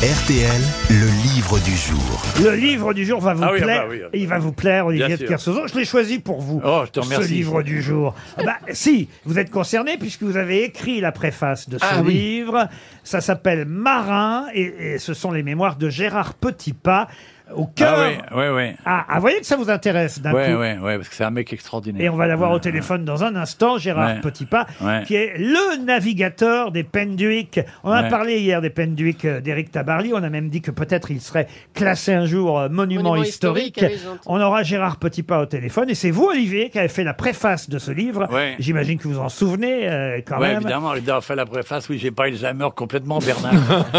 RTL, le livre du jour. Le livre du jour va vous Ah oui, ah plaire. bah oui, ah bah Il va vous plaire, Olivier Bien de sûr. Kersauzon. Je l'ai choisi pour vous. Oh, je te Ce remercie. livre du jour. Ah bah, si, vous êtes concerné puisque vous avez écrit la préface de ce Ah oui. livre. Ça s'appelle Marin et, et ce sont les mémoires de Gérard Petitpas au cœur. Ah oui, oui, oui. Ah, ah, voyez que ça vous intéresse d'un Ouais, coup. ouais, ouais, parce que c'est un mec extraordinaire. Et on va l'avoir au Ouais, téléphone dans un instant, Gérard Ouais. Petitpas, Ouais. qui est le navigateur des Penduic. On a Ouais. parlé hier des Penduic euh, d'Éric Tabarly. On a même dit que peut-être il serait classé un jour euh, monument, Monument historique. ah oui. On aura Gérard Petitpas au téléphone. Et c'est vous, Olivier, qui avez fait la préface de ce livre. Ouais. J'imagine que vous en souvenez euh, quand Ouais, même. évidemment, il a fait la préface, oui, j'ai pas Alzheimer complètement, Bernard.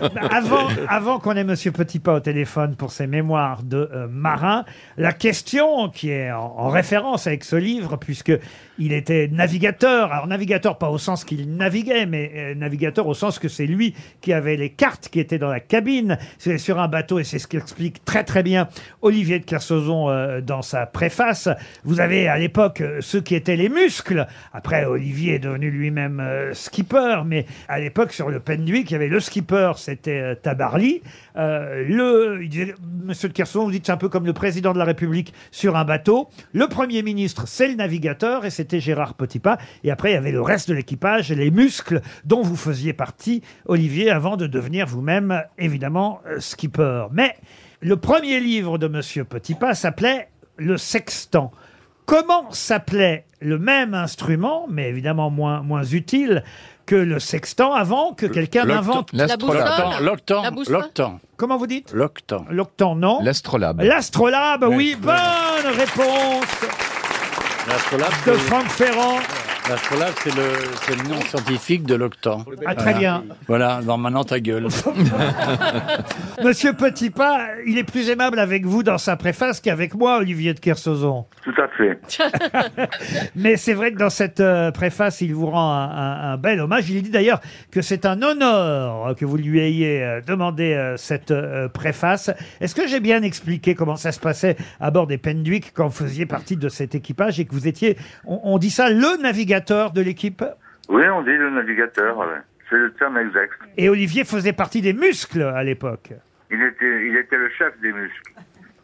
Bah, avant, avant qu'on ait Monsieur Petitpas au téléphone pour ses mémoires de euh, marin, la question qui est en, en référence avec ce livre, puisque il était navigateur. Alors navigateur pas au sens qu'il naviguait, mais euh, navigateur au sens que c'est lui qui avait les cartes qui étaient dans la cabine. C'est sur un bateau et c'est ce qu'explique très très bien Olivier de Kersauzon euh, dans sa préface. Vous avez à l'époque euh, ceux qui étaient les muscles. Après Olivier est devenu lui-même skipper, mais à l'époque sur le Penduic, il y avait le skipper, c'était euh, Tabarly. Le, il disait, Monsieur de Kersauzon, vous dites c'est un peu comme le président de la République sur un bateau. Le Premier ministre, c'est le navigateur et c'était Gérard Petitpas. Et après, il y avait le reste de l'équipage, les muscles dont vous faisiez partie, Olivier, avant de devenir vous-même, évidemment, euh, skipper. Mais le premier livre de Monsieur Petitpas s'appelait Le Sextant. Comment s'appelait le même instrument, mais évidemment moins, moins utile que le sextant avant que quelqu'un L'octan, La boussole l'octan, Comment vous dites l'octan. L'octan, non L'astrolabe. L'astrolabe, oui, bonne réponse L'astrolabe, de Franck Ferrand. L'astrolabe, c'est le, c'est le nom scientifique de l'octan. Ah, très bien. Voilà, non, maintenant ta gueule. Monsieur Petitpas, il est plus aimable avec vous dans sa préface qu'avec moi, Olivier de Kersauzon. Tout à fait. Mais c'est vrai que dans cette euh, préface, il vous rend un, un- un bel hommage. Il dit d'ailleurs que c'est un honneur que vous lui ayez euh, demandé euh, cette euh, préface. Est-ce que j'ai bien expliqué comment ça se passait à bord des Penduic quand vous faisiez partie de cet équipage et que vous étiez, on, on dit ça, le navigateur de l'équipe Oui, on dit le navigateur. ouais. C'est le terme exact. Et Olivier faisait partie des muscles à l'époque. Il était, il était le chef des muscles.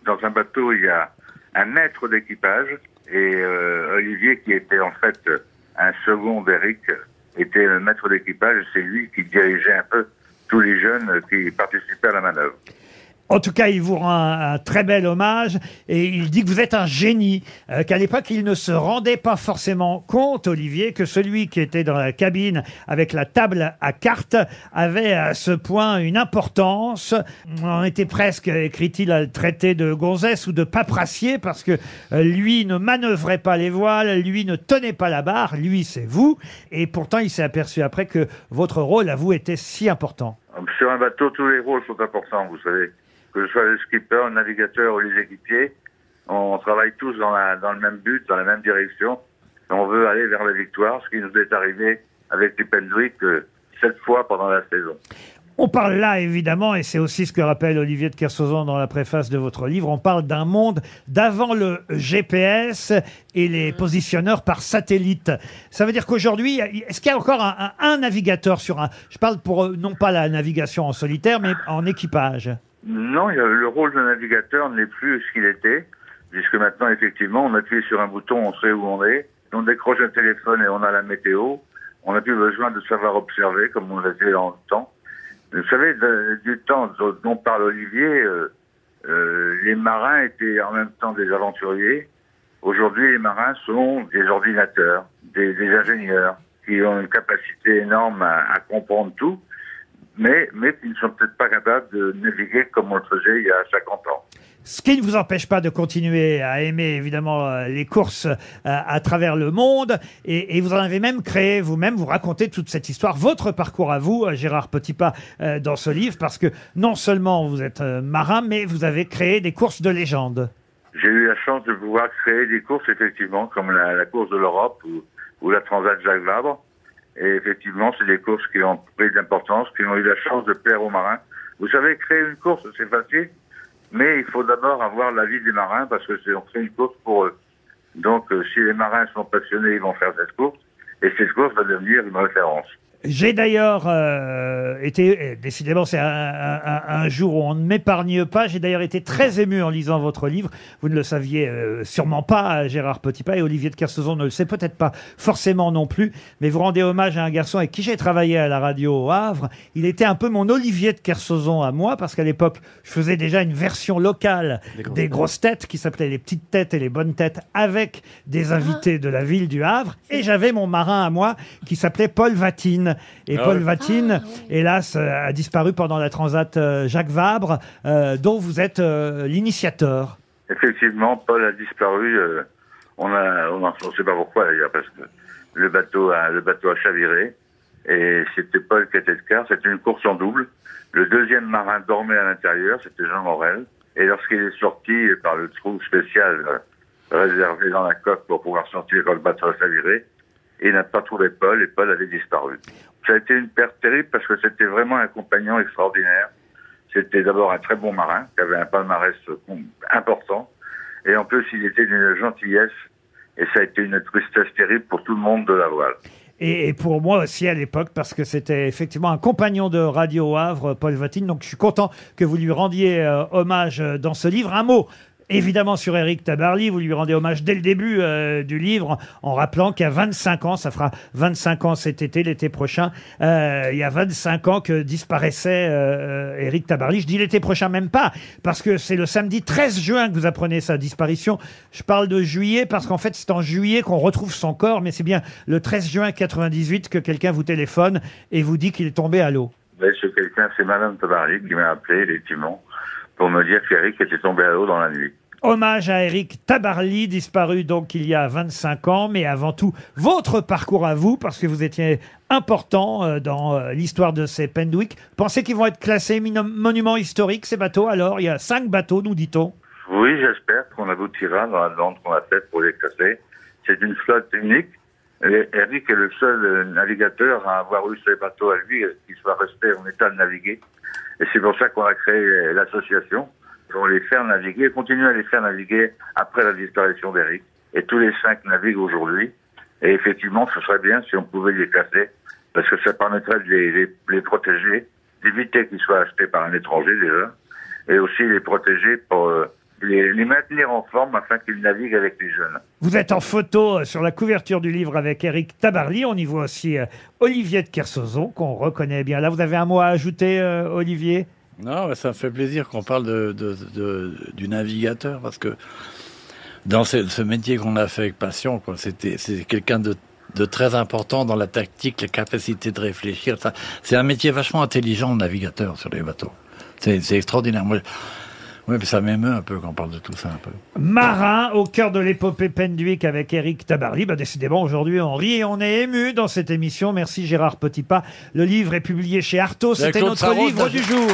Dans un bateau, il y a un maître d'équipage et euh, Olivier, qui était en fait un second d'Eric, était le maître d'équipage. C'est lui qui dirigeait un peu tous les jeunes qui participaient à la manœuvre. En tout cas, il vous rend un, très bel hommage et il dit que vous êtes un génie, euh, qu'à l'époque, il ne se rendait pas forcément compte, Olivier, que celui qui était dans la cabine avec la table à cartes avait à ce point une importance. On était presque, écrit-il, à le traiter de gonzesse ou de paperassier parce que euh, lui ne manœuvrait pas les voiles, lui ne tenait pas la barre, lui c'est vous. Et pourtant, il s'est aperçu après que votre rôle à vous était si important. Sur un bateau, tous les rôles sont importants, vous savez. Que ce soit le skipper, le navigateur ou les équipiers, on travaille tous dans, le même but, dans la même direction. On veut aller vers la victoire, ce qui nous est arrivé avec les Pendwick euh, sept fois pendant la saison. On parle là, évidemment, et c'est aussi ce que rappelle Olivier de Kersauzon dans la préface de votre livre, on parle d'un monde d'avant le GPS et les positionneurs par satellite. Ça veut dire qu'aujourd'hui, est-ce qu'il y a encore un navigateur sur un... Je parle pour euh, non pas la navigation en solitaire, mais en équipage? Non, le rôle de navigateur n'est plus ce qu'il était, puisque maintenant, effectivement, on appuie sur un bouton, on sait où on est, on décroche un téléphone et on a la météo. On n'a plus besoin de savoir observer comme on l'a fait dans le temps. Vous savez, du temps dont parle Olivier, euh, euh, les marins étaient en même temps des aventuriers. Aujourd'hui, les marins sont des ordinateurs, des, ingénieurs qui ont une capacité énorme à comprendre tout, mais, mais qui ne sont peut-être pas capables de naviguer comme on le faisait il y a 50 ans. Ce qui ne vous empêche pas de continuer à aimer évidemment euh, les courses euh, à travers le monde. Et, et vous en avez même créé vous-même, vous racontez toute cette histoire, votre parcours à vous, euh, Gérard Petitpas, dans ce livre, parce que non seulement vous êtes marin, mais vous avez créé des courses de légende. J'ai eu la chance de pouvoir créer des courses, effectivement, comme la, la course de l'Europe ou, ou la Transat Jacques Vabre. Et effectivement, c'est des courses qui ont pris de l'importance, qui ont eu la chance de plaire aux marins. Vous savez, créer une course, c'est facile, mais il faut d'abord avoir l'avis des marins parce que c'est on fait une course pour eux. Donc, euh, si les marins sont passionnés, ils vont faire cette course, et cette course va devenir une référence. J'ai d'ailleurs euh, été, euh, décidément c'est un, un- un- un jour où on ne m'épargne pas, j'ai d'ailleurs été très ému en lisant votre livre. Vous ne le saviez euh, sûrement pas, Gérard Petitpas, et Olivier de Kersauzon ne le sait peut-être pas forcément non plus, mais vous rendez hommage à un garçon avec qui j'ai travaillé à la radio au Havre. Il était un peu mon Olivier de Kersauzon à moi, parce qu'à l'époque, je faisais déjà une version locale des grosses têtes qui s'appelait Les Petites Têtes et Les Bonnes Têtes avec des invités de la ville du Havre. Et j'avais mon marin à moi qui s'appelait Paul Vatine. Et Ah Paul. Vatine, hélas, euh, a disparu pendant la transat euh, Jacques Vabre, euh, dont vous êtes euh, l'initiateur. Effectivement, Paul a disparu. euh, on a, on ne sait pas pourquoi d'ailleurs, parce que le bateau a, le bateau a chaviré. Et c'était Paul qui était le quart. C'était une course en double. Le deuxième marin dormait à l'intérieur. C'était Jean Morel. Et lorsqu'il est sorti par le trou spécial euh, réservé dans la coque pour pouvoir sortir quand le bateau a chaviré, il n'a pas trouvé Paul et Paul avait disparu. Ça a été une perte terrible parce que c'était vraiment un compagnon extraordinaire. C'était d'abord un très bon marin qui avait un palmarès euh, important. Et en plus, il était d'une gentillesse. Et ça a été une tristesse terrible pour tout le monde de la voile. Et, et pour moi aussi à l'époque, parce que c'était effectivement un compagnon de Radio Havre, Paul Vatine. Donc je suis content que vous lui rendiez euh, hommage euh, dans ce livre. Un mot. Évidemment sur Eric Tabarly, vous lui rendez hommage dès le début euh, du livre en rappelant qu'il y a 25 ans, ça fera 25 ans cet été, l'été prochain, euh, il y a 25 ans que disparaissait euh, Eric Tabarly. Je dis l'été prochain même pas, parce que c'est le samedi 13 juin que vous apprenez sa disparition. Je parle de juillet parce qu'en fait c'est en juillet qu'on retrouve son corps, mais c'est bien le 13 juin 98 que quelqu'un vous téléphone et vous dit qu'il est tombé à l'eau. Mais ce quelqu'un, c'est Madame Tabarly qui m'a appelé, effectivement, pour me dire qu'Eric était tombé à l'eau dans la nuit. Hommage à Eric Tabarly, disparu donc il y a 25 ans, mais avant tout, votre parcours à vous, parce que vous étiez important euh, dans euh, l'histoire de ces Pendwick. Pensez qu'ils vont être classés mino- monuments historiques, ces bateaux? Alors, il y a cinq bateaux, nous dit-on. Oui, j'espère qu'on aboutira dans la demande qu'on a faite pour les classer. C'est une flotte unique. Eric est le seul euh, navigateur à avoir eu ses bateaux à lui, euh, qui soit resté en état de naviguer. Et c'est pour ça qu'on a créé euh, l'association, pour les faire naviguer, et continuer à les faire naviguer après la disparition d'Eric. Et tous les cinq naviguent aujourd'hui. Et effectivement, ce serait bien si on pouvait les classer, parce que ça permettrait de les, les, les protéger, d'éviter qu'ils soient achetés par un étranger déjà, et aussi les protéger pour euh, les, les maintenir en forme afin qu'ils naviguent avec les jeunes. Vous êtes en photo euh, sur la couverture du livre avec Eric Tabarly. On y voit aussi euh, Olivier de Kersauzon, qu'on reconnaît bien. Là, vous avez un mot à ajouter, euh, Olivier? Non, mais ça me fait plaisir qu'on parle de, de- de- du navigateur parce que dans ce, ce métier qu'on a fait avec passion, quoi, c'était c'est quelqu'un de, de très important dans la tactique, la capacité de réfléchir. Ça, C'est un métier vachement intelligent, le navigateur sur les bateaux. C'est c'est extraordinaire. Moi, oui, mais ça m'émeut un peu quand on parle de tout ça un peu. Marin au cœur de l'épopée Pendwick avec Eric Tabarly. Bah, décidément, aujourd'hui, on rit et on est ému dans cette émission. Merci Gérard Petitpas. Le livre est publié chez Artaud. C'était notre livre du jour.